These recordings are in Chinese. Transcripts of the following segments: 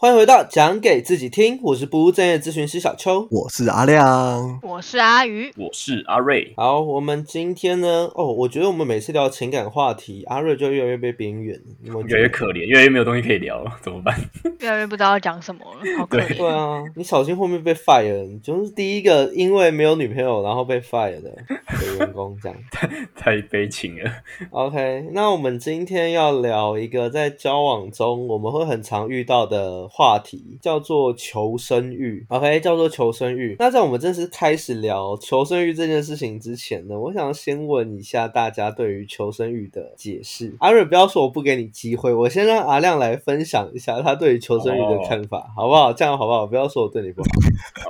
欢迎回到讲给自己听，我是不务正业咨询师小邱。我是阿亮。我是阿鱼，我是阿瑞，好，我们今天呢，哦，我觉得我们每次聊情感话题，阿瑞就越来越被边缘，你们越来越可怜，越来越没有东西可以聊了，怎么办？越来越不知道要讲什么了，好可对怜。对啊，你小心后面被 fire，你就是第一个因为没有女朋友然后被 fire 的的员工这样。太悲情了。OK，那我们今天要聊一个在交往中我们会很常遇到的话题，叫做求生欲。OK，叫做求生欲。那在我们正式开始聊求生欲这件事情之前呢，我想先问一下大家对于求生欲的解释。阿瑞，不要说我不给你机会，我先让阿亮来分享一下他对于求生欲的看法，好不好？这样好不好？不要说我对你不好。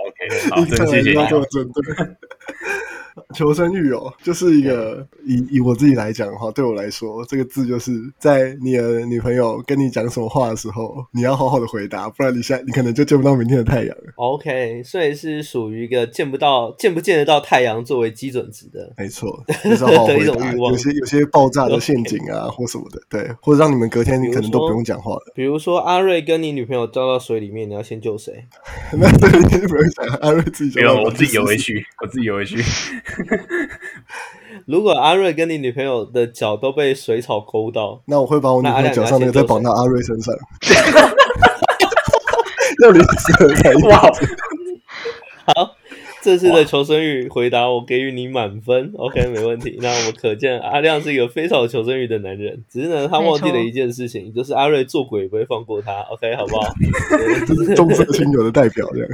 OK，好，谢谢。求生欲哦，就是一个以以我自己来讲的话，对我来说，这个字就是在你的女朋友跟你讲什么话的时候，你要好好的回答，不然你现在你可能就见不到明天的太阳了。OK，所以是属于一个见不到、见不见得到太阳作为基准值的。没错，就是要好好的一回答。种欲望有些有些爆炸的陷阱啊，或什么的，对，或者让你们隔天你可能都不用讲话了。比如说阿瑞跟你女朋友掉到水里面，你要先救谁？那这个你就不用想，阿瑞自己就没有，我自己游回去。去，我自己游回去。如果阿瑞跟你女朋友的脚都被水草勾到，那我会把我女朋友脚上那个再绑到阿瑞身上，要临时才哇，好，这次的求生欲回答我给予你满分，OK，没问题。那我们可见阿亮是一个非常有求生欲的男人，只是呢他忘记了一件事情，就是阿瑞做鬼也不会放过他，OK，好不好？对 重色轻友的代表这样。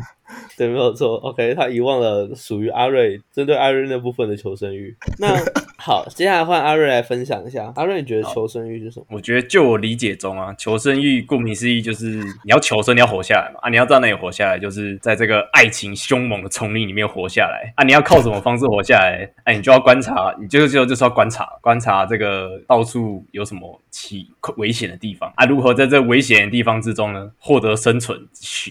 对，没有错。OK，他遗忘了属于阿瑞针对阿瑞那部分的求生欲。那好，接下来换阿瑞来分享一下。阿瑞，你觉得求生欲是什么？我觉得就我理解中啊，求生欲顾名思义就是你要求生，你要活下来嘛。啊，你要在那里活下来，就是在这个爱情凶猛的丛林里面活下来。啊，你要靠什么方式活下来？哎、你就要观察，你就就就是要观察，观察这个到处有什么起危险的地方啊，如何在这危险的地方之中呢获得生存？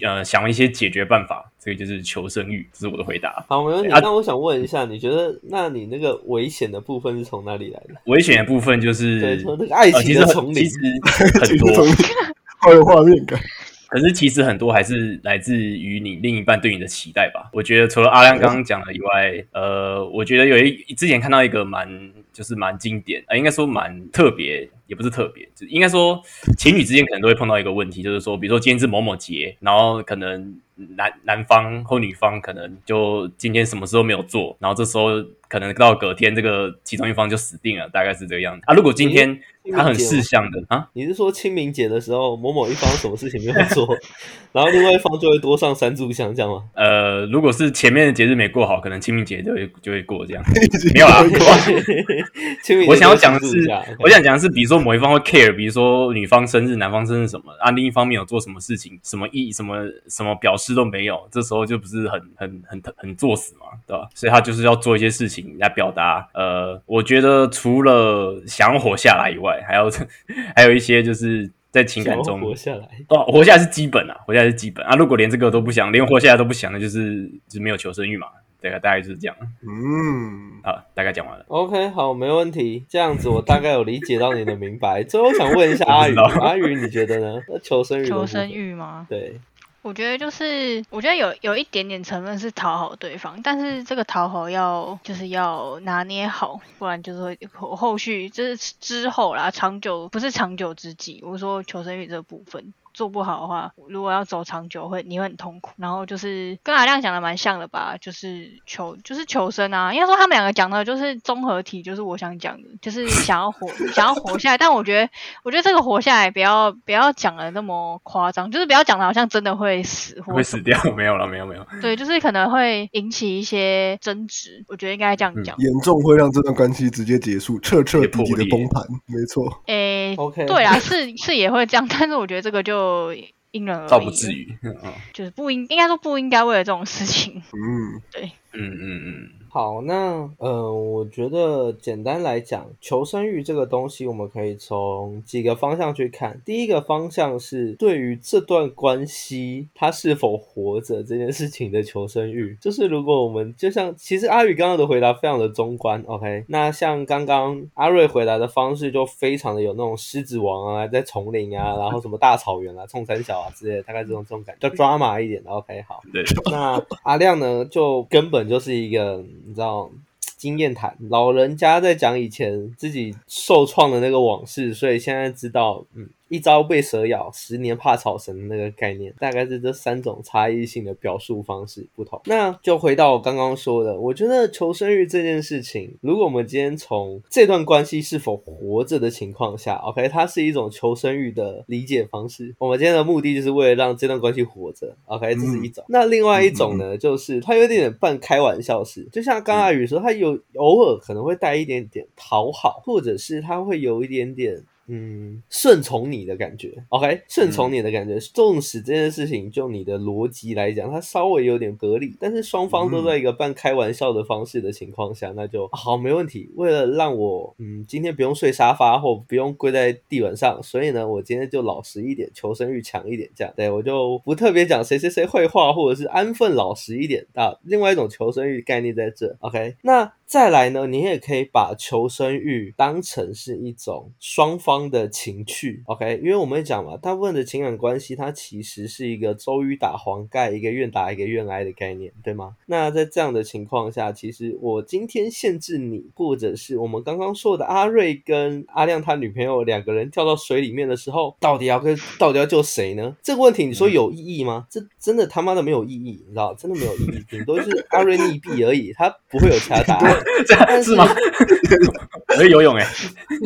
呃，想一些解决办法，这个就是求生欲，这是我的回答。好，没问题。啊那我想问一下，你觉得，那你那个危险的部分是从哪里来的？危险的部分就是对，从那个爱呃，其实情的丛林很其。实很多 好有画面感。可是其实很多还是来自于你另一半对你的期待吧。我觉得除了阿亮刚刚讲的以外，呃，我觉得有一之前看到一个蛮就是蛮经典，呃，应该说蛮特别，也不是特别，就应该说情侣之间可能都会碰到一个问题，就是说，比如说今天是某某节，然后可能男男方或女方可能就今天什么事都没有做，然后这时候可能到隔天这个其中一方就死定了，大概是这个样子啊。如果今天他很事项的啊，你是说清明节的时候，某某一方什么事情没有做，然后另外一方就会多上三炷香，这样吗？呃，如果是前面的节日没过好，可能清明节就会就会过这样。没有啊 清明我想要讲的是我想讲的是，比如说某一方会 care，比如说女方生日、男方生日什么，啊，另一方面有做什么事情，什么意什么什么表示都没有，这时候就不是很很很很作死嘛，对吧？所以他就是要做一些事情来表达，呃，我觉得除了想要活下来以外，还要 还有一些就是在情感中活下来。哦，活下来是基本啊，活下来是基本啊。如果连这个都不想，连活下来都不想，那就是就是没有求生欲嘛。大概大概就是这样嗯，好，大概讲完了。OK，好，没问题。这样子我大概有理解到你的明白。最后我想问一下阿宇，阿宇你觉得呢？那求生欲求生，欲吗？对，我觉得就是，我觉得有有一点点成分是讨好对方，但是这个讨好要就是要拿捏好，不然就是会后后续就是之后啦，长久不是长久之计。我说求生欲这部分做不好的话，如果要走长久会你会很痛苦。然后就是跟阿亮讲的蛮像的吧，就是求就是求生啊，应该说他们两个讲的就是综合体，就是我想讲的，就是想要活 想要活下来。但我觉得我觉得这个活下来不要不要讲的那么夸张，就是不要讲的好像真的会死或会死掉？没有了，没有没有。对，就是可能会引起一些争执，我觉得应该这样讲。严重会让这段关系直接结束，彻彻底底的崩盘。没错，诶、OK 对啊，是是也会这样，但是我觉得这个就因人而异，倒不至，于。嗯就是不应应该说不应该为了这种事情。嗯，对嗯嗯嗯。好，那呃，我觉得简单来讲，求生欲这个东西，我们可以从几个方向去看。第一个方向是对于这段关系他是否活着这件事情的求生欲，就是如果我们就像其实阿宇刚刚的回答非常的中观，OK，那像刚刚阿瑞回答的方式就非常的有那种狮子王啊，在丛林啊，然后什么大草原啊、冲山小啊之类的，大概这种这种感觉，叫 drama 一点的，OK，好。对，那阿亮呢，就根本就是一个你知道经验谈，老人家在讲以前自己受创的那个往事，所以现在知道，嗯，一朝被蛇咬，十年怕草绳的那个概念，大概是这三种差异性的表述方式不同。那就回到我刚刚说的，我觉得求生欲这件事情，如果我们今天从这段关系是否活着的情况下，OK，它是一种求生欲的理解方式。我们今天的目的就是为了让这段关系活着，OK，这是一种。那另外一种呢，就是它有点半开玩笑式，就像刚刚阿宇说，他有偶尔可能会带一点点讨好，或者是他会有一点点。嗯，顺从你的感觉，OK，顺从你的感觉。纵使这件事情就你的逻辑来讲，它稍微有点合理，但是双方都在一个半开玩笑的方式的情况下，那就好，没问题。为了让我嗯今天不用睡沙发或不用跪在地板上，所以呢，我今天就老实一点，求生欲强一点，这样对我就不特别讲谁谁谁会话，或者是安分老实一点啊。另外一种求生欲概念在这，OK，那。再来呢，你也可以把求生欲当成是一种双方的情趣，OK？因为我们讲嘛，大部分的情感关系它其实是一个周瑜打黄盖，一个愿打一个愿挨的概念，对吗？那在这样的情况下，其实我今天限制你，或者是我们刚刚说的阿瑞跟阿亮他女朋友两个人跳到水里面的时候，到底要跟到底要救谁呢？这个问题你说有意义吗？这真的他妈的没有意义，你知道？真的没有意义，顶多是阿瑞溺毙而已，他不会有其他答案。这样是吗？我会游泳哎，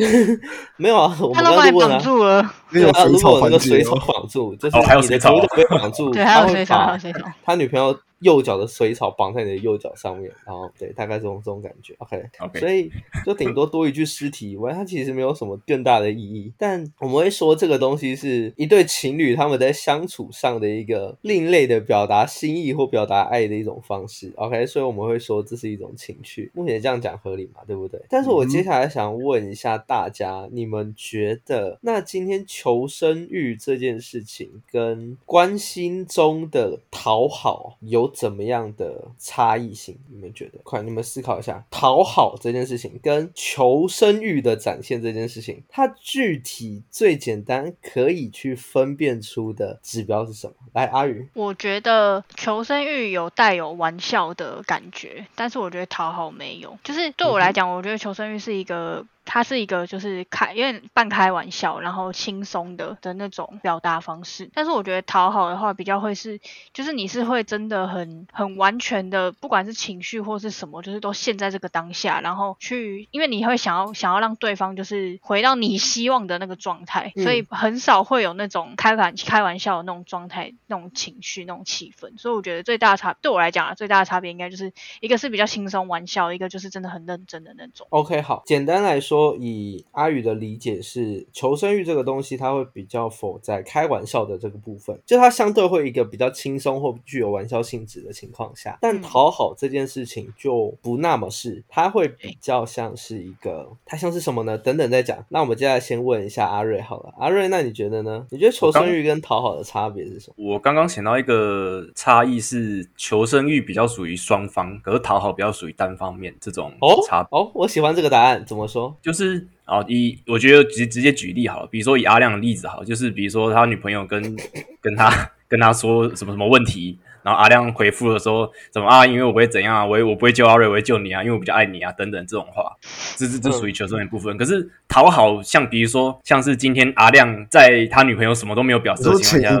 没有啊，我们刚刚就问了，绑住了，那种啊，如水草那个环节水草哦，绑住，就是哦还有你的水草左脚被绑住，对，还他会有水草，还有水草。他女朋友右脚的水草绑在你的右脚上面，然后对，大概这种这种感觉。OK，OK 所以就顶多多一具尸体以外，它其实没有什么更大的意义。但我们会说这个东西是一对情侣他们在相处上的一个另类的表达心意或表达爱的一种方式。OK，所以我们会说这是一种情趣。目前这样讲合理嘛？对不对？但是我接下来想问一下大家，你们觉得那今天求生欲这件事情跟关心中的讨好有怎么样的差异性？你们觉得？快，你们思考一下，讨好这件事情跟求生欲的展现这件事情，它具体最简单可以去分辨出的指标是什么？来，阿宇，我觉得求生欲有带有玩笑的感觉，但是我觉得讨好没有。就是对我来讲，我觉得求生欲是一个。它是一个就是开有点半开玩笑，然后轻松的的那种表达方式。但是我觉得讨好的话，比较会是，就是你是会真的很很完全的，不管是情绪或是什么，就是都陷在这个当下，然后去，因为你会想要想要让对方就是回到你希望的那个状态，所以很少会有那种开玩开玩笑的那种状态、那种情绪、那种气氛。所以我觉得最大的差对我来讲啊，最大的差别应该就是一个是比较轻松玩笑，一个就是真的很认真的那种。OK，好，简单来说，以阿宇的理解是，求生欲这个东西，它会比较否在开玩笑的这个部分，就它相对会一个比较轻松或具有玩笑性质的情况下，但嗯讨好这件事情就不那么是，它会比较像是一个，它像是什么呢？等等再讲。那我们接下来先问一下阿瑞好了，阿瑞，那你觉得呢？你觉得求生欲跟讨好的差别是什么？我刚刚想到一个差异是，求生欲比较属于双方，可是讨好比较属于单方面这种哦差别。哦，我喜欢这个答案，怎么说？就是啊，以我觉得直直接举例好了，比如说以阿亮的例子好了，就是比如说他女朋友跟 跟他跟他说什么什么问题，然后阿亮回复的时候怎么啊，因为我不会怎样啊，我我不会救阿瑞，我会救你啊，因为我比较爱你啊，等等这种话，这这这属于求生的部分。可是讨好，像比如说像是今天阿亮在他女朋友什么都没有表示的情况下？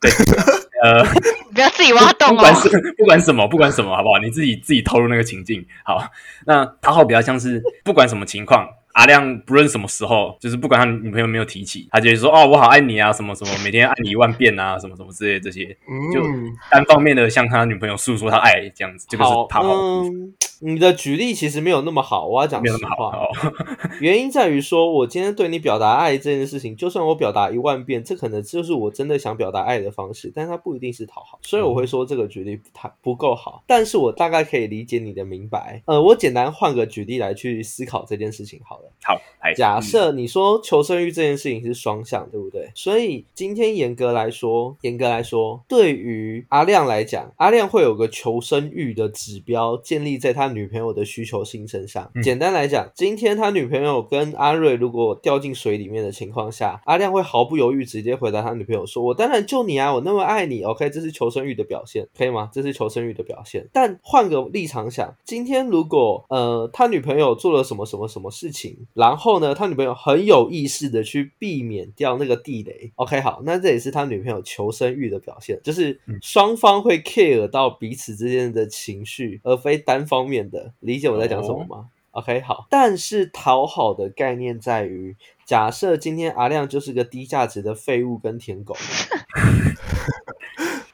对，呃。不要自己挖洞哦不管。是不管什么，不管什么，好不好？你自己自己投入那个情境。好，那讨好比较像是不管什么情况，阿亮不论什么时候，就是不管他女朋友没有提起，他就会说哦，我好爱你啊，什么什么，每天爱你一万遍啊，什么什么之类的这些，就嗯，单方面的向他女朋友诉说他爱这样子，这个是好，讨好你的举例其实没有那么好，我要讲没有那么实话。好哦。原因在于说，我今天对你表达爱这件事情，就算我表达一万遍，这可能就是我真的想表达爱的方式，但它不一定是讨好，所以我会说这个举例不太不够好。但是我大概可以理解你的明白。呃，我简单换个举例来去思考这件事情好了。好，来假设你说求生欲这件事情是双向，对不对？所以今天严格来说，严格来说，对于阿亮来讲，阿亮会有个求生欲的指标建立在他女朋友的需求性身上。嗯简单来讲，今天他女朋友跟阿瑞如果掉进水里面的情况下，阿亮会毫不犹豫直接回答他女朋友说：“我当然救你啊，我那么爱你。”OK，这是求生欲的表现，可以吗？这是求生欲的表现。但换个立场想，今天如果呃他女朋友做了什么什么什么事情，然后呢，他女朋友很有意识的去避免掉那个地雷。OK，好，那这也是他女朋友求生欲的表现，就是双方会 care 到彼此之间的情绪，而非单方面的。理解我在讲什么吗？OK，好，但是讨好的概念在于，假设今天阿亮就是个低价值的废物跟舔狗。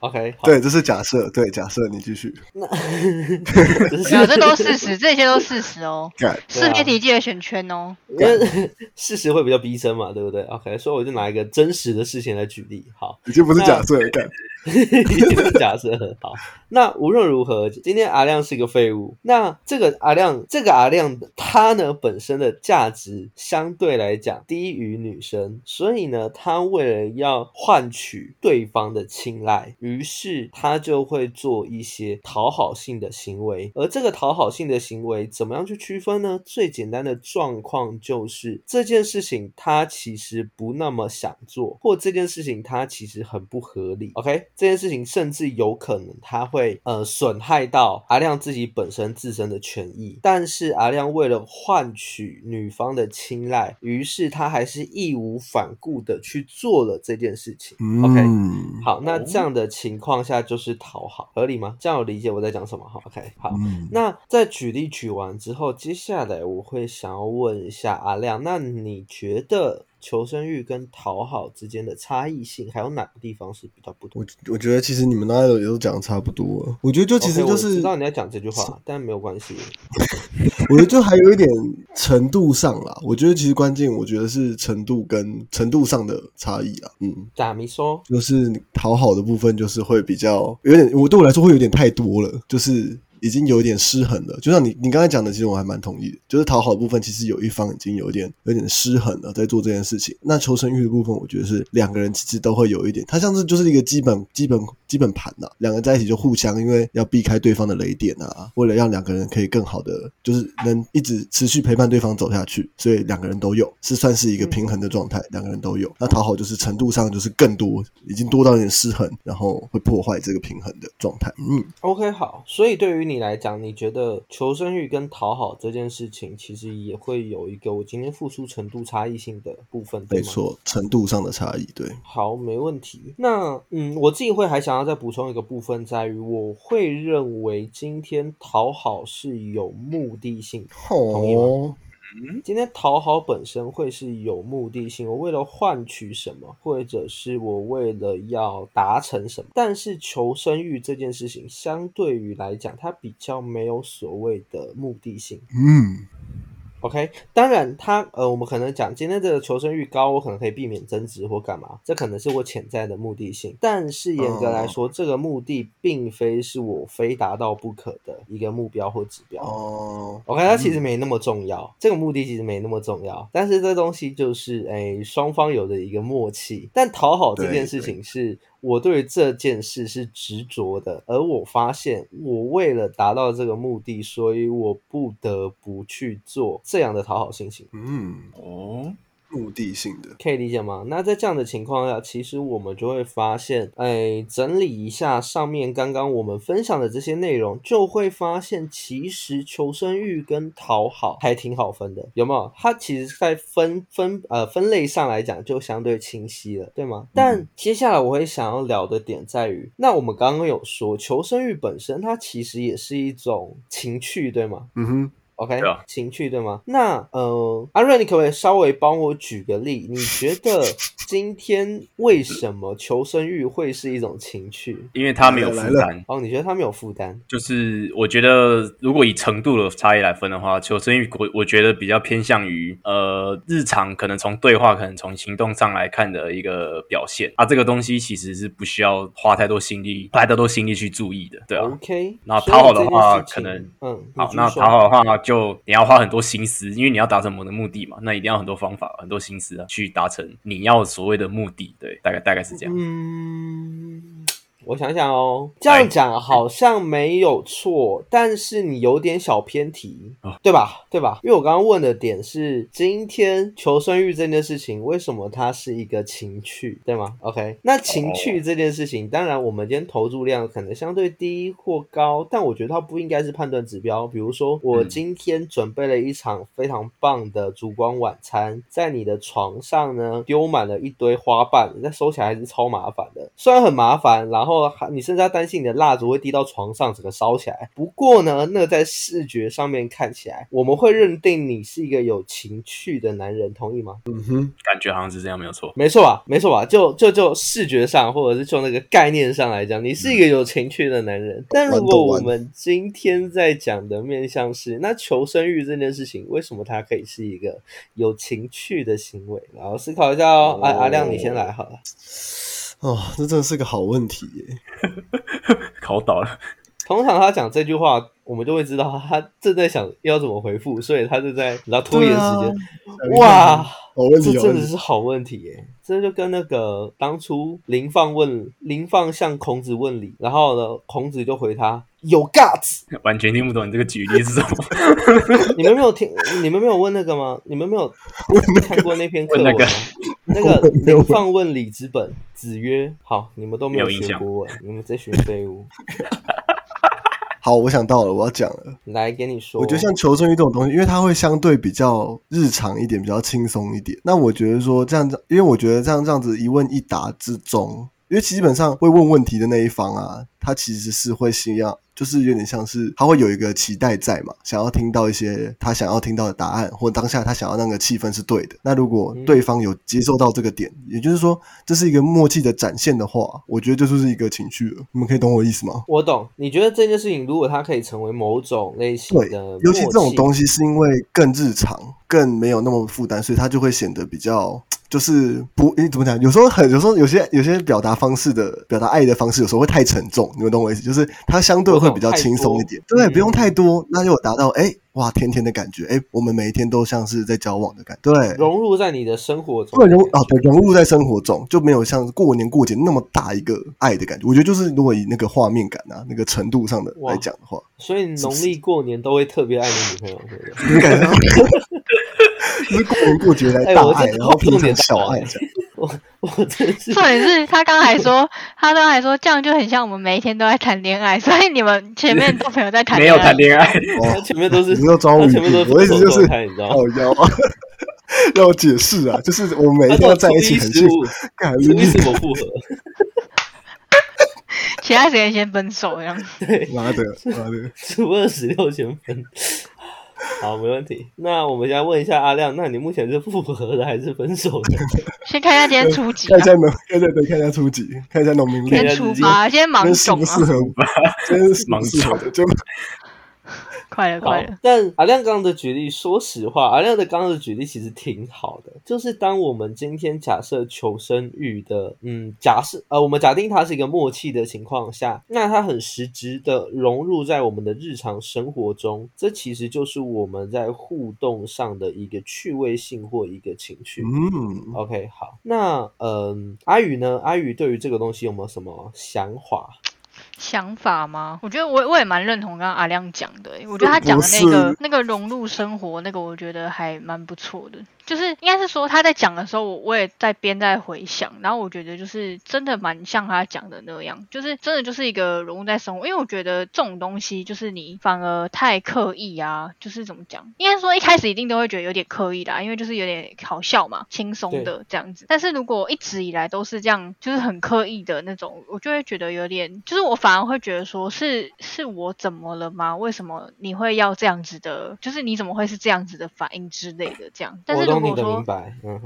OK，好，对，这是假设，对，假设你继续 有，这都事实，这些都事实哦。是非题记得选圈哦。因为事实会比较逼真嘛，对不对？OK，所以我就拿一个真实的事情来举例。好，已经不是假设了，干，是假设很好。那无论如何，今天阿亮是一个废物。那这个阿亮，这个阿亮，他呢本身的价值相对来讲低于女生，所以呢，他为了要换取对方的青睐，于是他就会做一些讨好性的行为。而这个讨好性的行为怎么样去区分呢？最简单的状况就是这件事情他其实不那么想做，或这件事情他其实很不合理。OK，这件事情甚至有可能他会呃损害到阿亮自己本身自身的权益，但是阿亮为了换取女方的青睐，于是他还是义无反顾的去做了这件事情。OK，嗯，好，那这样的情况下就是讨好，合理吗？这样我理解我在讲什么哈？OK，好，嗯，那在举例举完之后，接下来我会想要问一下阿亮，那你觉得求生欲跟讨好之间的差异性，还有哪个地方是比较不同我我觉得其实你们大家都也都讲的差不多了，我觉得就其实就是我知道你在讲这句话，但没有关系。我觉得就还有一点程度上啦，我觉得其实关键，我觉得是程度跟程度上的差异啦。嗯，咋没说，就是讨好的部分，就是会比较有点，我对我来说会有点太多了，就是已经有一点失衡了。就像你你刚才讲的，其实我还蛮同意的，就是讨好部分，其实有一方已经有点有点失衡了，在做这件事情。那求生欲的部分，我觉得是两个人其实都会有一点，它像是就是一个基本基本基本盘呐、两个人在一起就互相，因为要避开对方的雷点啊，为了让两个人可以更好的，就是能一直持续陪伴对方走下去，所以两个人都有，是算是一个平衡的状态，两个人都有。那讨好就是程度上就是更多，已经多到有点失衡，然后会破坏这个平衡的状态。嗯，OK，好，所以对于你来讲，你觉得求生欲跟讨好这件事情，其实也会有一个我今天付出程度差异性的部分，没错，程度上的差异，对。好，没问题。那嗯，我自己会还想要再补充一个部分，在于我会认为今天讨好是有目的性。同意吗哦，今天讨好本身会是有目的性，我为了换取什么，或者是我为了要达成什么。但是求生欲这件事情，相对于来讲，它比较没有所谓的目的性。嗯，OK，当然他，呃，我们可能讲今天这个求生欲高，我可能可以避免争执或干嘛，这可能是我潜在的目的性。但是严格来说，这个目的并非是我非达到不可的一个目标或指标。哦，OK，它其实没那么重要，这个目的其实没那么重要，但是这东西就是哎双方有着一个默契。但讨好这件事情是我对这件事是执着的，而我发现我为了达到这个目的，所以我不得不去做这样的讨好心情。嗯，哦，目的性的，可以理解吗？那在这样的情况下，其实我们就会发现，哎，整理一下上面刚刚我们分享的这些内容，就会发现，其实求生欲跟讨好还挺好分的，有没有？它其实在分分呃分类上来讲，就相对清晰了，对吗？但接下来我会想要聊的点在于，那我们刚刚有说，求生欲本身它其实也是一种情趣，对吗？嗯哼，OK，对啊情趣对吗？那呃，阿瑞，你可不可以稍微帮我举个例？你觉得今天为什么求生欲会是一种情趣？因为他没有负担。哦，你觉得他没有负担？就是我觉得，如果以程度的差异来分的话，求生欲我我觉得比较偏向于呃日常可能从对话，可能从行动上来看的一个表现啊。这个东西其实是不需要花太多心力，花太多心力去注意的，对啊。OK，那讨好的话可能嗯，好，那讨好的话，就你要花很多心思，因为你要达成某的目的嘛，那一定要很多方法、很多心思啊，去达成你要所谓的目的。对，大概大概是这样。嗯，我想想哦，这样讲好像没有错，但是你有点小偏题，哦对吧？对吧？因为我刚刚问的点是今天求生欲这件事情，为什么它是一个情趣，对吗？OK，那情趣这件事情，当然我们今天投注量可能相对低或高，但我觉得它不应该是判断指标。比如说，我嗯今天准备了一场非常棒的烛光晚餐，在你的床上呢丢满了一堆花瓣，你再收起来还是超麻烦的。虽然很麻烦，然后还你甚至要担心你的蜡烛会滴到床上，整个烧起来。不过呢，那个在视觉上面看起来，我们会认定你是一个有情趣的男人，同意吗？嗯哼，感觉好像是这样，没有错。没错吧？没错吧？就就就视觉上，或者是就那个概念上来讲，你是一个有情趣的男人。但如果我们今天在讲的面向是，那求生欲这件事情，为什么它可以是一个有情趣的行为？然后思考一下哦。阿、阿亮，你先来好了。哦，这真的是个好问题耶。考倒了，通常他讲这句话，我们就会知道他正在想要怎么回复，所以他就在然后拖延时间。哇，这真的是。好问题耶！这就跟那个当初林放问林放向孔子问礼，然后呢，孔子就回他有 guts。完全听不懂你这个举例是什么。你们没有听？你们没有问那个吗？你们没有 看过那篇课文吗？问那个那个林放问礼之本，子曰：“好，你们都没有学过文，你们在学废物。好，我想到了，我要讲了。来给你说，我觉得像求生欲这种东西，因为它会相对比较日常一点，比较轻松一点。那我觉得说这样子，因为我觉得这样这样子一问一答之中，因为基本上会问问题的那一方啊，他其实是会需要，就是有点像是他会有一个期待在嘛，想要听到一些他想要听到的答案，或当下他想要那个气氛是对的。那如果对方有接受到这个点，也就是说这是一个默契的展现的话，我觉得这就是一个情绪了。你们可以懂我意思吗？我懂。你觉得这件事情，如果它可以成为某种类型对的，尤其这种东，西是因为更日常、更没有那么负担，所以它就会显得比较。就是不，你怎么讲？有时候很，有时候有些有些表达方式的表达爱的方式，有时候会太沉重，你们懂我意思？就是它相对会比较轻松一点，对，不用太多，那就达到哎哇甜甜的感觉，哎，我们每一天都像是在交往的感觉，对，融入在你的生活中会。融啊，对，融入在生活中，就没有像过年过节那么大一个爱的感觉。我觉得就是如果以那个画面感啊，那个程度上的来讲的话，所以农历过年都会特别爱你女朋友，对不 对？你感觉到就是过年过节来哎大爱，然后平常小爱这样。我我真是重点是他刚才说，他刚才说这样就很像我们每一天都在谈恋爱，所以你们前面都没有在谈没恋爱，有谈恋爱，他前面都是你知道招语他前面都是我意思就是分手状态你知道吗？哦，要解释啊，就是我们每一天都在一起很幸福，干初一是我复合，其他时间先分手这样。对，妈的妈的，初二十六先分。好，没问题。那我们先问一下阿亮，那你目前是复合的还是分手的？先看一下今天初几、啊，看一下农，对对对，看一下初级，看一下农民历，先出发，今天芒今天适种啊，不适合？今天适不适合的？就快了快了。，但阿亮刚刚的举例，说实话，阿亮的刚刚的举例其实挺好的。就是当我们今天假设求生欲的，嗯，假设呃，我们假定它是一个默契的情况下，那它很实质的融入在我们的日常生活中，这其实就是我们在互动上的一个趣味性或一个情趣。嗯，OK，好，那嗯，阿宇呢？阿宇对于这个东西有没有什么想法？想法吗？我觉得我我也蛮认同刚刚阿亮讲的欸，我觉得他讲的那个那个融入生活那个，我觉得还蛮不错的。就是应该是说他在讲的时候，我我也在边在回想，然后我觉得就是真的蛮像他讲的那样，就是真的就是一个融入在生活。因为我觉得这种东西就是你反而太刻意啊，就是怎么讲？应该说一开始一定都会觉得有点刻意啦，因为就是有点好笑嘛，轻松的这样子。但是如果一直以来都是这样，就是很刻意的那种，我就会觉得有点，就是我反而会觉得说是是我怎么了吗？为什么你会要这样子的？就是你怎么会是这样子的反应之类的这样？但是如果说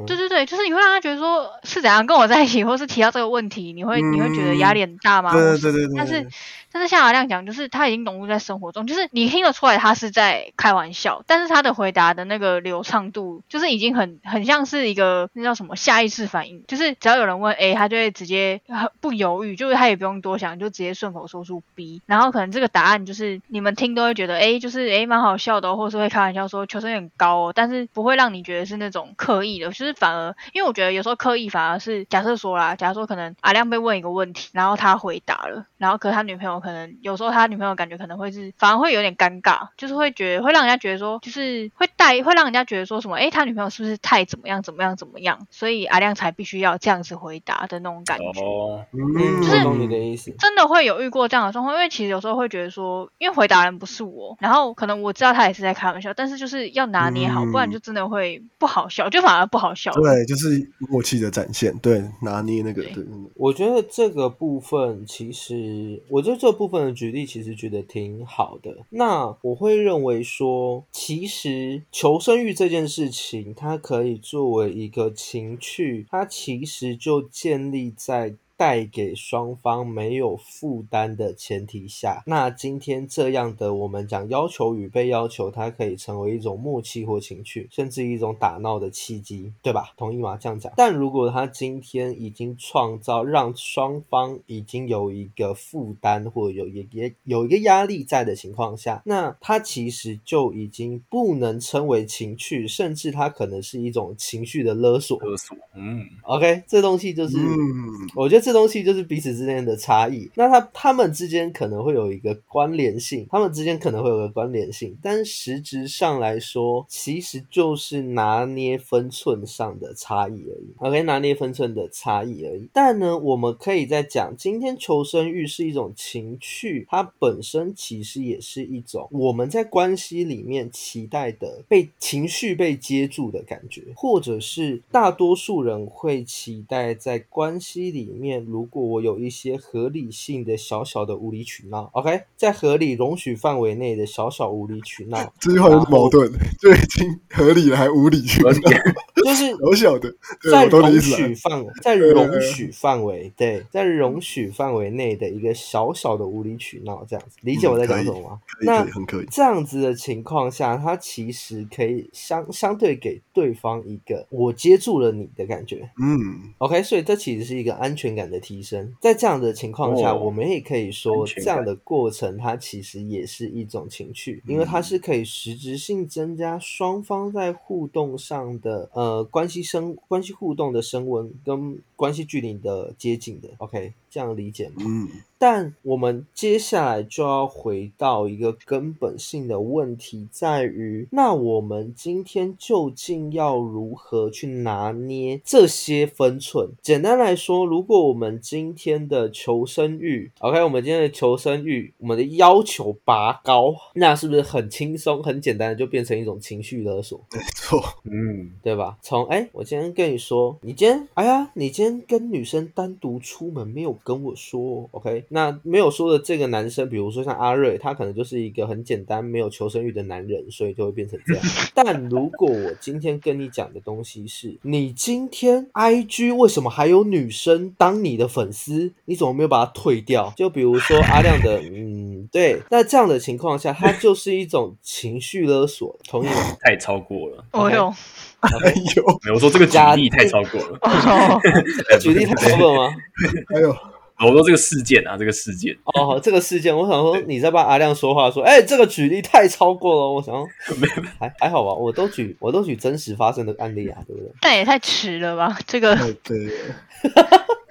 对对对，就是你会让他觉得说是怎样跟我在一起，或是提到这个问题，你会你会觉得压力很大吗？对对对对，但是但是像阿亮讲，就是他已经融入在生活中，就是你听得出来他是在开玩笑，但是他的回答的那个流畅度，就是已经很很像是一个那叫什么下意识反应，就是只要有人问 A，他就会直接很不犹豫，就是他也不用多想，就直接顺口说出 B，然后可能这个答案就是你们听都会觉得哎，就是哎蛮好笑的哦、或是会开玩笑说求生欲很高哦，但是不会让你觉得是那种刻意的，就是反而因为我觉得有时候刻意反而是假设说啦，假如说可能阿亮被问一个问题，然后他回答了，然后可他女朋友可能有时候他女朋友感觉可能会是反而会有点尴尬，就是会觉得会让人家觉得说就是会带会让人家觉得说什么哎他女朋友是不是太怎么样怎么样怎么样，所以阿亮才必须要这样子回答的那种感觉。哦，嗯，嗯，我懂你的意思。真的会有遇过这样的状况，因为其实有时候会觉得说，因为回答人不是我，然后可能我知道他也是在开玩笑，但是就是要拿捏好，嗯不然就真的会不好笑，就反而不好笑。对，就是默契的展现，对，拿捏那个，对我觉得这个部分其实，我就这这部分的举例其实觉得挺好的。那我会认为说，其实求生欲这件事情，它可以作为一个情趣，它其实就建立在。带给双方没有负担的前提下，那今天这样的我们讲要求与被要求，它可以成为一种默契或情趣，甚至一种打闹的契机，对吧？同意吗？这样讲。但如果他今天已经创造让双方已经有一个负担或有也也有一个压力在的情况下，那他其实就已经不能称为情趣，甚至它可能是一种情绪的勒索。勒索，嗯，OK，这东西就是，嗯我觉得这东西就是彼此之间的差异。那他他们之间可能会有一个关联性，他们之间可能会有个关联性，但实质上来说，其实就是拿捏分寸上的差异而已。OK，拿捏分寸的差异而已。但呢，我们可以在讲，今天求生欲是一种情趣，它本身其实也是一种我们在关系里面期待的被情绪被接住的感觉，或者是大多数人会期待在关系里面，如果我有一些合理性的小小的无理取闹，OK，在合理容许范围内的小小无理取闹，这句话有点矛盾，就已经合理了，还无理取闹，就是 小小的，在容许范围，在容许范围，对，在容许范围内的一个小小的无理取闹，这样子，理解我在讲什么吗？那，很可以，这样子的情况下，他其实可以相相对给对方一个我接住了你的感觉。嗯，OK，所以这其实是一个安全感的提升。在这样的情况下，哦我们也可以说，这样的过程它其实也是一种情趣，因为它是可以实质性增加双方在互动上的呃关系升关系互动的升温跟关系距离的接近的。OK，这样理解吗？嗯，但我们接下来就要回到一个根本性的问题，在于那我们今天究竟要如何去拿捏这些分寸？简单来说，如果我们今天的求生欲，OK，我们今天的求生欲，我们的要求拔高，那是不是很轻松、很简单的就变成一种情绪勒索？没错，嗯，对吧？从哎，我今天跟你说，你今天，哎呀，你今天跟女生单独出门没有跟我说哦，OK？那没有说的这个男生，比如说像阿瑞，他可能就是一个很简单、没有求生欲的男人，所以就会变成这样。但如果我今天跟你讲的东西是，你今天 IG 为什么还有女生当你的粉丝？你怎么没有把它退掉？就比如说阿亮的，嗯，对，那这样的情况下，它就是一种情绪勒索，同意吗？太超过了。哦哟，哎呦，我说这个举假例太超过了，哦，举例太超过了吗？哎呦，我说这个事件啊，这个事件哦，这个事件，我想说你在帮阿亮说话，说，哎、这个举例太超过了。我想没还还好吧，我都举我都举真实发生的案例啊，对不对？但也太迟了吧？这个对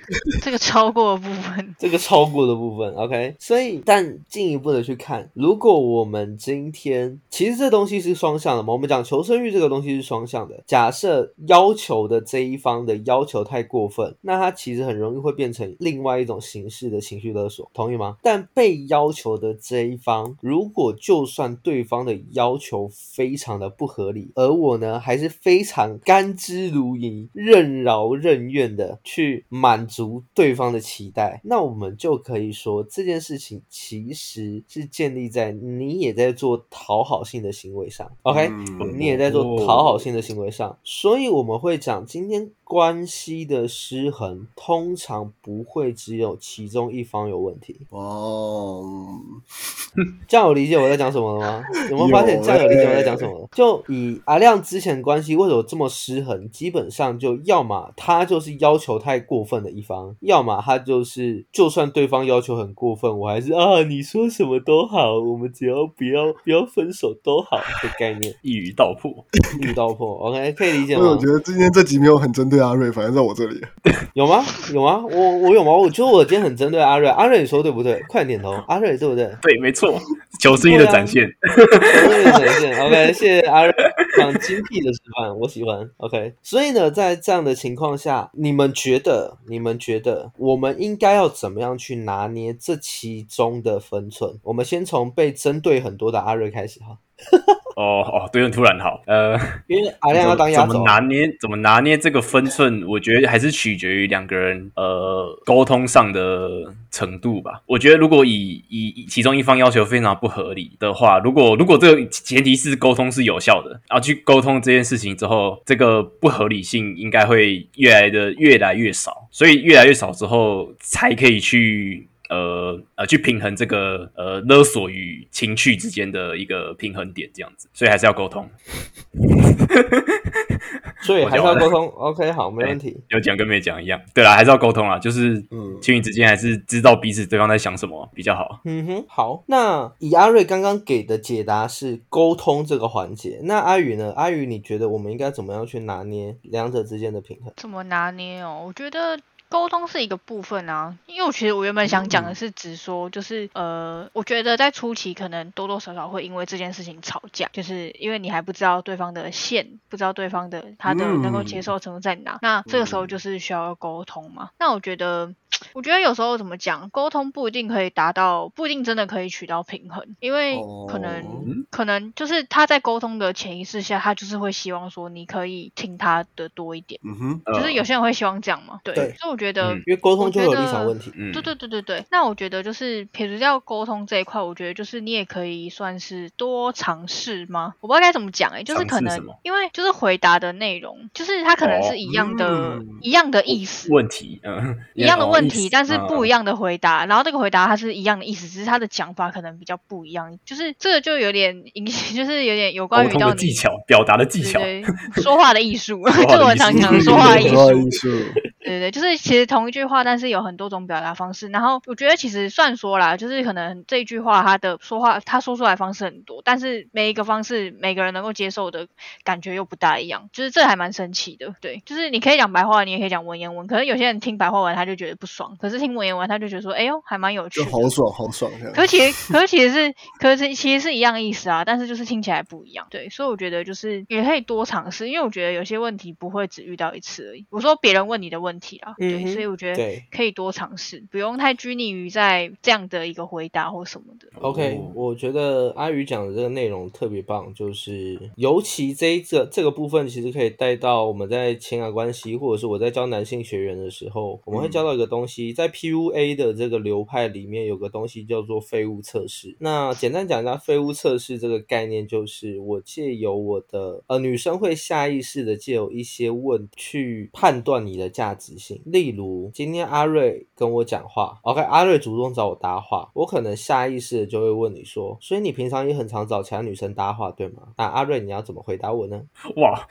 这个超过的部分，这个超过的部分，OK。所以，但进一步的去看，如果我们今天其实这东西是双向的嘛，我们讲求生欲这个东西是双向的。假设要求的这一方的要求太过分，那它其实很容易会变成另外一种形式的情绪勒索，同意吗？但被要求的这一方，如果就算对方的要求非常的不合理，而我呢还是非常甘之如饴、任劳任怨的去满足对方的期待，那我们就可以说这件事情其实是建立在你也在做讨好性的行为上，OK？、嗯你也在做讨好性的行为上，所以我们会讲今天关系的失衡，通常不会只有其中一方有问题。哦，这样有理解我在讲什么了吗？有没有发现有这样有理解我在欸讲什么了？就以阿亮之前关系为什么这么失衡，基本上就要么他就是要求太过分的一方，要么他就是就算对方要求很过分，我还是啊你说什么都好，我们只要不要不要分手都好的概念，一语道破。一语道破，OK 可以理解吗我觉？得今天这集没有很针对阿瑞，反正在我这里。有吗？有吗？我我有吗？我觉得我今天很针对阿瑞，阿瑞你说对不对？快点点头，阿瑞对不对？对，没错，求生欲的展现。对啊呈现，OK，谢谢阿瑞讲精辟的示范，我喜欢。OK，所以呢，在这样的情况下，你们觉得，你们觉得我们应该要怎么样去拿捏这其中的分寸？我们先从被针对很多的阿瑞开始哈，哦哦，对，突然好，呃，因为阿亮要当压轴怎么，拿捏？怎么拿捏这个分寸？我觉得还是取决于两个人呃沟通上的程度吧。我觉得如果以以以其中一方要求非常不合理的话，如果如果这个前提是沟通是有效的，然后去沟通这件事情之后，这个不合理性应该会越来的越来越少，所以越来越少之后，才可以去。呃呃，去平衡这个呃勒索与情趣之间的一个平衡点，这样子，所以还是要沟通。所以还是要沟通。OK，好，没问题。有讲跟没讲一样。对啦，还是要沟通啦，就是嗯情侣之间还是知道彼此对方在想什么比较好。嗯哼，好。那以阿瑞刚刚给的解答是沟通这个环节，那阿宇呢？阿宇，你觉得我们应该怎么样去拿捏两者之间的平衡？怎么拿捏哦？我觉得沟通是一个部分啊，因为我其实我原本想讲的是只说，就是呃，我觉得在初期可能多多少少会因为这件事情吵架，就是因为你还不知道对方的线，不知道对方的他的能够接受程度在哪，那这个时候就是需要沟通嘛。那我觉得。我觉得有时候怎么讲，沟通不一定可以达到，不一定真的可以取到平衡，因为可能、哦可能就是他在沟通的潜意识下，他就是会希望说你可以听他的多一点。嗯哼，就是有些人会希望这样嘛，对，对所以我觉得，嗯因为沟通就会有立场问题。嗯，对对对对对，那我觉得就是撇除掉沟通这一块，我觉得就是你也可以算是多尝试吗？我不知道该怎么讲哎、就是可能因为就是回答的内容，就是它可能哦是一样的、嗯一样的意思。问题，嗯，一样的问题，但是不一嗯样的回答，然后这个回答它是一样的意思，只是它的讲法可能比较不一样，就是这个就有点影响，就是有点有关于到你技巧、表达的技巧，对对说话的艺术，话的这我常常说话的艺术，对对，就是其实同一句话，但是有很多种表达方式。然后我觉得其实算说啦，就是可能这一句话他的说话，他说出来方式很多，但是每一个方式每个人能够接受的感觉又不大一样，就是这还蛮神奇的。对，就是你可以讲白话，你也可以讲文言文，可能有些人听白话文他就觉得不爽，可是听文言文他就觉得说，哎呦，还蛮有趣好爽好爽。可是其实，可是其实是，可是其实是一样意思啊，但是就是听起来不一样。对，所以我觉得就是也可以多尝试，因为我觉得有些问题不会只遇到一次而已。我说别人问你的问题啦，对，嗯所以我觉得可以多尝试，不用太拘泥于在这样的一个回答或什么的。OK，哦我觉得阿宇讲的这个内容特别棒，就是尤其这一个这个部分，其实可以带到我们在情感关系，或者是我在教男性学员的时候，我们会教到一个东西，在 PUA 的这个流派里面有个东西叫做废物测试。那简单讲一下废物测试这个概念，就是我借由我的呃女生会下意识的借由一些问去判断你的价值性，例如今天阿瑞跟我讲话，OK，阿瑞主动找我搭话，我可能下意识的就会问你说，所以你平常也很常找其他女生搭话，对吗？那阿瑞你要怎么回答我呢？哇，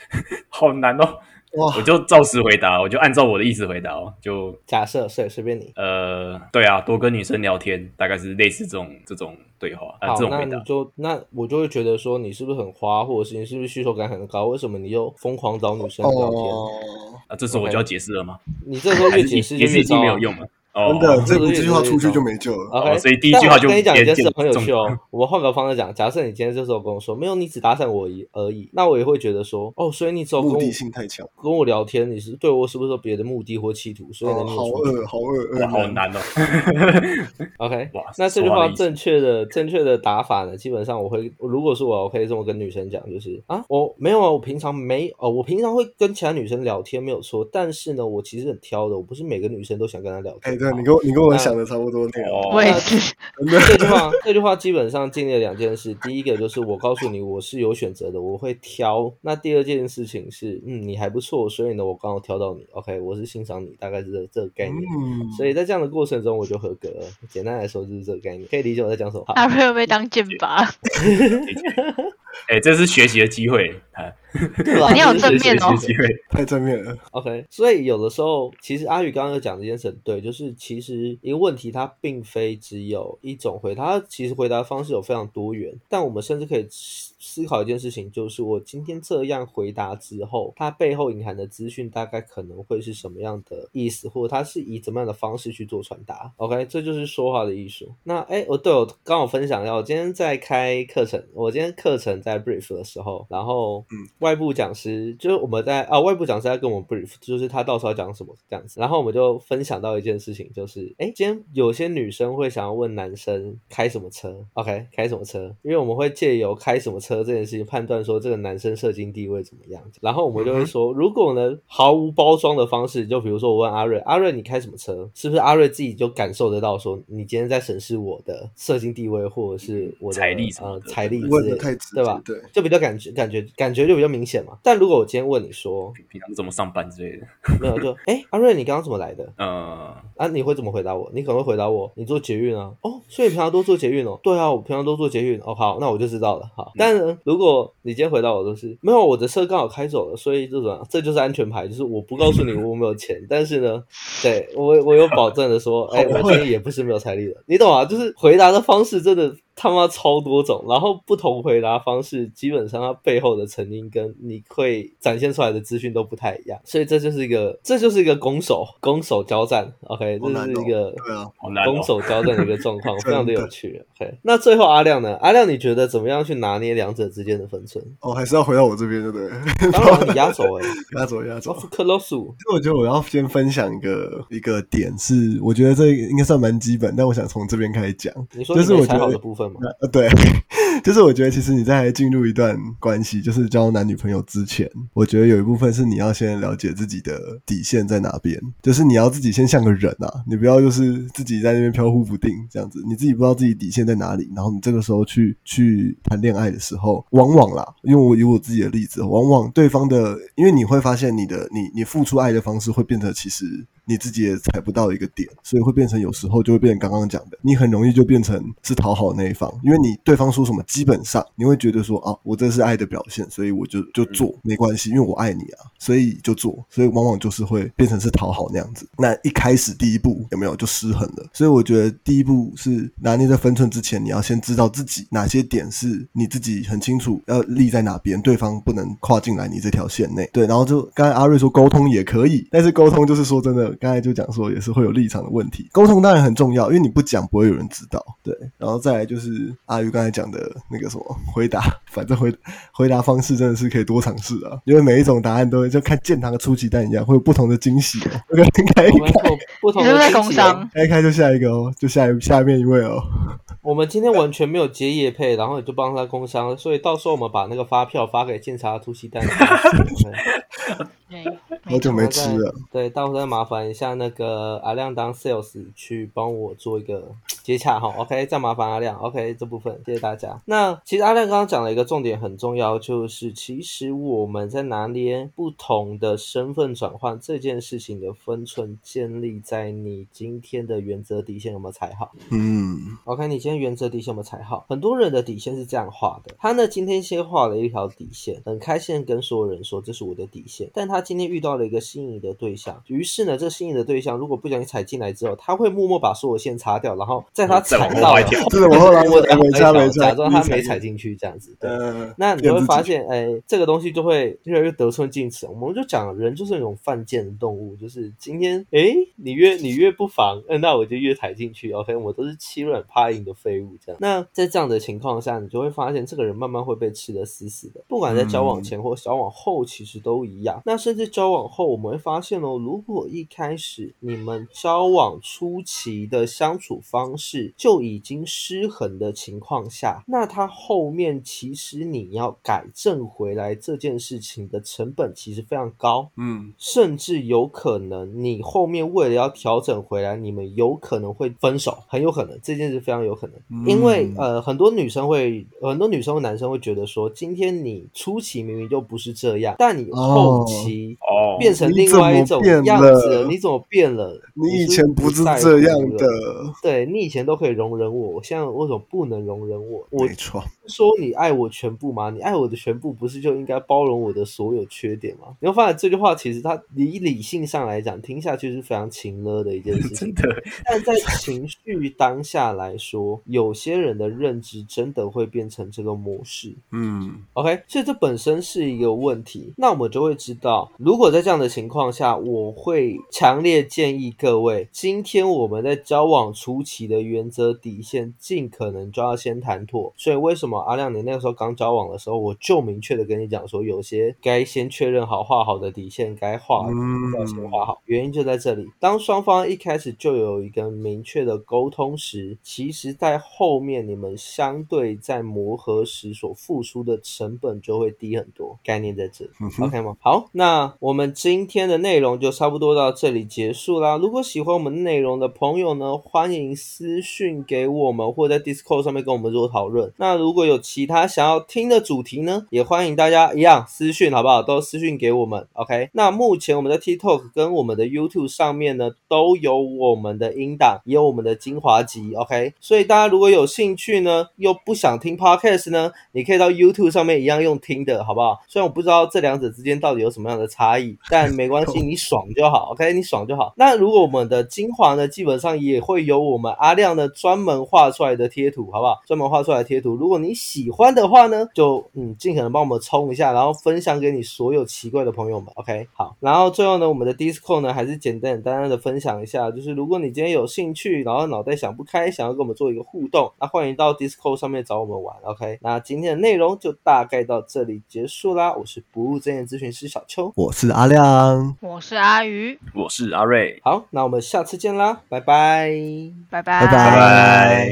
好难哦。哇我就照实回答，我就按照我的意思回答哦，就假设随随便你。呃，对啊，多跟女生聊天，大概是类似这种这种对话那你这种回答。就那我就会觉得说你是不是很花，或者是你是不是需求感很高？为什么你又疯狂找女生聊天？哦，啊，这时候我就要解释了吗？你这时候越解释越没有用了。哦，真的，这这个这句话出去就没救了。OK，、哦所以第一句话就跟你讲一件事连很有趣哦。我们换个方式讲，假设你今天这时候跟我说没有，你只搭讪我而已而已，那我也会觉得说，哦，所以你只有跟我目的性太强，跟我聊天，你是对我是不是有别的目的或企图？所以好饿，好饿，饿好难哦。OK，那这句话正确的正确的打法呢，基本上我会，如果是我，我可以这么跟女生讲，就是啊，我没有啊，我平常没哦，我平常会跟其他女生聊天没有错，但是呢，我其实很挑的，我不是每个女生都想跟她聊天。你跟我你跟我想的差不多那样。哦我也是，这句话，这句话基本上经历了两件事。第一个就是我告诉你我是有选择的，我会挑。那第二件事情是，嗯，你还不错，所以呢，我刚好挑到你。OK，我是欣赏你，大概是这个这个概念。嗯，所以在这样的过程中，我就合格了。简单来说就是这个概念，可以理解我在讲什么。好阿瑞会被当剑拔，哎，这是学习的机会啊，对吧 你好正面哦。太正面了。OK，所以有的时候，其实阿宇刚刚有讲这件事很对，就是其实一个问题它并非只有一种回答，它其实回答方式有非常多元。但我们甚至可以思思考一件事情，就是我今天这样回答之后，它背后隐含的资讯大概可能会是什么样的意思，或者它是以怎么样的方式去做传达。OK，这就是说话的艺术。那哎，我对我刚好分享一下，我今天在开课程，我今天课程在 brief 的时候，然后嗯外部讲师就是我们在啊，外部讲师在跟我们 brief，就是他到时候要讲什么这样子。然后我们就分享到一件事情，就是哎，今天有些女生会想要问男生开什么车，OK，开什么车？因为我们会借由开什么车这件事情判断说这个男生社经地位怎么样。然后我们就会说，如果呢毫无包装的方式，就比如说我问阿瑞，阿瑞你开什么车？是不是阿瑞自己就感受得到说你今天在审视我的社经地位，或者是我的财力什么的呃财力对吧？对，就比较感觉感觉感觉就比较明显嘛。但如果我今天问你说平常怎么上班之类的。没有，就哎、阿瑞你刚刚怎么来的？呃，啊，你会怎么回答我？你可能会回答我，你坐捷运啊。哦，所以平常都坐捷运哦。对啊，我平常都坐捷运。哦，好，那我就知道了。好，但呢，如果你今天回答我都是没有，我的车刚好开走了，所以这种这就是安全牌，就是我不告诉你 我没有钱，但是呢，对我我有保证的说，哎、我今天也不是没有财力的，你懂啊？就是回答的方式真的他妈超多种，然后不同回答方式，基本上它背后的成因跟你会展现出来的资讯都不太一样，所以这就是一个这就是一个攻守攻守交战，OK，这是一个对啊，好难哦。攻守交战的一个状况，非常的有趣。OK，那最后阿亮呢？阿亮你觉得怎么样去拿捏两者之间的分寸？哦，还是要回到我这边，对不对？当然你压轴 哎，压轴压轴。克洛苏其实我觉得我要先分享一个一个点是，我觉得这应该算蛮基本，但我想从这边开始讲。你说就是我觉得你的部分呃，对，就是我觉得其实你在进入一段关系，就是交男女朋友之前，我觉得有一部分是你要先了解自己的底线在哪边，就是你要自己先像个人啊，你不要就是自己在那边飘忽不定这样子，你自己不知道自己底线在哪里，然后你这个时候去去谈恋爱的时候，往往啦，因为我以我自己的例子，往往对方的，因为你会发现你的你你付出爱的方式会变成其实你自己也踩不到一个点，所以会变成有时候就会变成刚刚讲的，你很容易就变成是讨好那一方，因为你对方说什么，基本上你会觉得说啊，我这是爱的表现，所以我就就做没关系，因为我爱你啊，所以就做，所以往往就是会变成是讨好那样子。那一开始第一步有没有就失衡了？所以我觉得第一步是拿捏在分寸之前，你要先知道自己哪些点是你自己很清楚要立在哪边，对方不能跨进来你这条线内。对，然后就刚才阿瑞说沟通也可以，但是沟通就是说真的，刚才就讲说也是会有立场的问题。沟通当然很重要，因为你不讲不会有人知道。对，然后再来就是阿宇刚才讲的 那个什么回答，反正回回答方式真的是可以多尝试啊，因为每一种答案都会就看建堂的出奇蛋一样，会有不同的惊喜哦。OK，开一我们开不同你是不是在的惊喜哦工商？开一开就下一个哦，就下一下面一位哦。我们今天完全没有接业配，然后你就帮他工商，所以到时候我们把那个发票发给建察突袭蛋。好久没吃了，对，到时候再麻烦一下那个阿亮当 sales 去帮我做一个接洽哈。OK，再麻烦阿亮。OK，这部分谢谢大家。那其实阿亮刚刚讲了一个重点很重要，就是其实我们在拿捏不同的身份转换这件事情的分寸，建立在你今天的原则底线有没有踩好。嗯 OK，你今天原则底线有没有踩好？很多人的底线是这样画的，他呢今天先画了一条底线，很开心跟所有人说这是我的底线，但他今天遇到到了一个心仪的对象，于是呢，这心仪的对象如果不小心踩进来之后，他会默默把所有线擦掉，然后在他踩到了往后拉一条真的我后来默默地没擦没擦他没没踩踩进去这样子。对，呃，那你会发现，哎，这个东西就会越来越得寸进尺。我们就讲人就是那种犯贱的动物，就是今天，哎，你越你越不防，嗯，那我就越踩进去。OK，我都是欺软怕硬的废物这样。那在这样的情况下，你就会发现这个人慢慢会被吃得死死的，不管在交往前或交往后，其实都一样。那甚至交往后，我们会发现哦，如果一开始你们交往初期的相处方式就已经失衡的情况下，那他后面其实你要改正回来这件事情的成本其实非常高，嗯甚至有可能你后面为了要调整回来，你们有可能会分手，很有可能这件事非常有可能，因为嗯呃很多女生会，很多女生和男生会觉得说，今天你初期明明就不是这样，但你后期哦，变成另外一种样子了了，你怎么变了？你以前不是这样了的，对你以前都可以容忍我，我现在为什么不能容忍我？我没错，说你爱我全部吗？你爱我的全部，不是就应该包容我的所有缺点吗？你会发现这句话其实它以理性上来讲，听下去是非常情勒的一件事 情真。的但在情绪当下来说，有些人的认知真的会变成这个模式。嗯 OK，所以这本身是一个问题。那我们就会知道，如果在这样的情况下，我会强烈建议各位，今天我们在交往初期的原则底线，尽可能就要先谈妥。所以为什么阿亮你那个时候刚交往的时候，我就明确的跟你讲说，有些该先确认好画好的底线，该画要先画好。原因就在这里，当双方一开始就有一个明确的沟通时，其实在后面你们相对在磨合时所付出的成本就会低很多。概念在这里、嗯 o k 吗？好，那我们今天的内容就差不多到这里结束啦。如果喜欢我们内容的朋友呢，欢迎私讯给我们，或者在 Discord 上面跟我们做讨论。那如果有其他想要听的主题呢，也欢迎大家一样私讯，好不好？都私讯给我们。OK，那目前我们的 TikTok 跟我们的 YouTube 上面呢，都有我们的音档，也有我们的精华集。OK，所以大家如果有兴趣呢，又不想听 Podcast 呢，你可以到 YouTube 上面一样用听的，好不好？虽然我不知道这两者之间到底有什么样的差异，但没关系，你爽就好。OK，你爽就好。那如果我们的精华呢，基本上也会有我们阿亮呢专门画出来的贴图，好不好？专门画出来的贴图，如果你喜欢的话呢，就嗯尽可能帮我们冲一下，然后分享给你所有奇怪的朋友们。OK，好。然后最后呢，我们的 Discord 呢，还是简单简单的分享一下，就是如果你今天有兴趣，然后脑袋想不开，想要跟我们做一个互动，那欢迎到 Discord 上面找我们玩。OK，那今天的内容就大概到这里结束啦。我是不务正业咨询师小邱。我是阿亮，我是阿鱼，我是阿瑞，好，那我们下次见啦，拜拜。拜拜拜拜拜拜。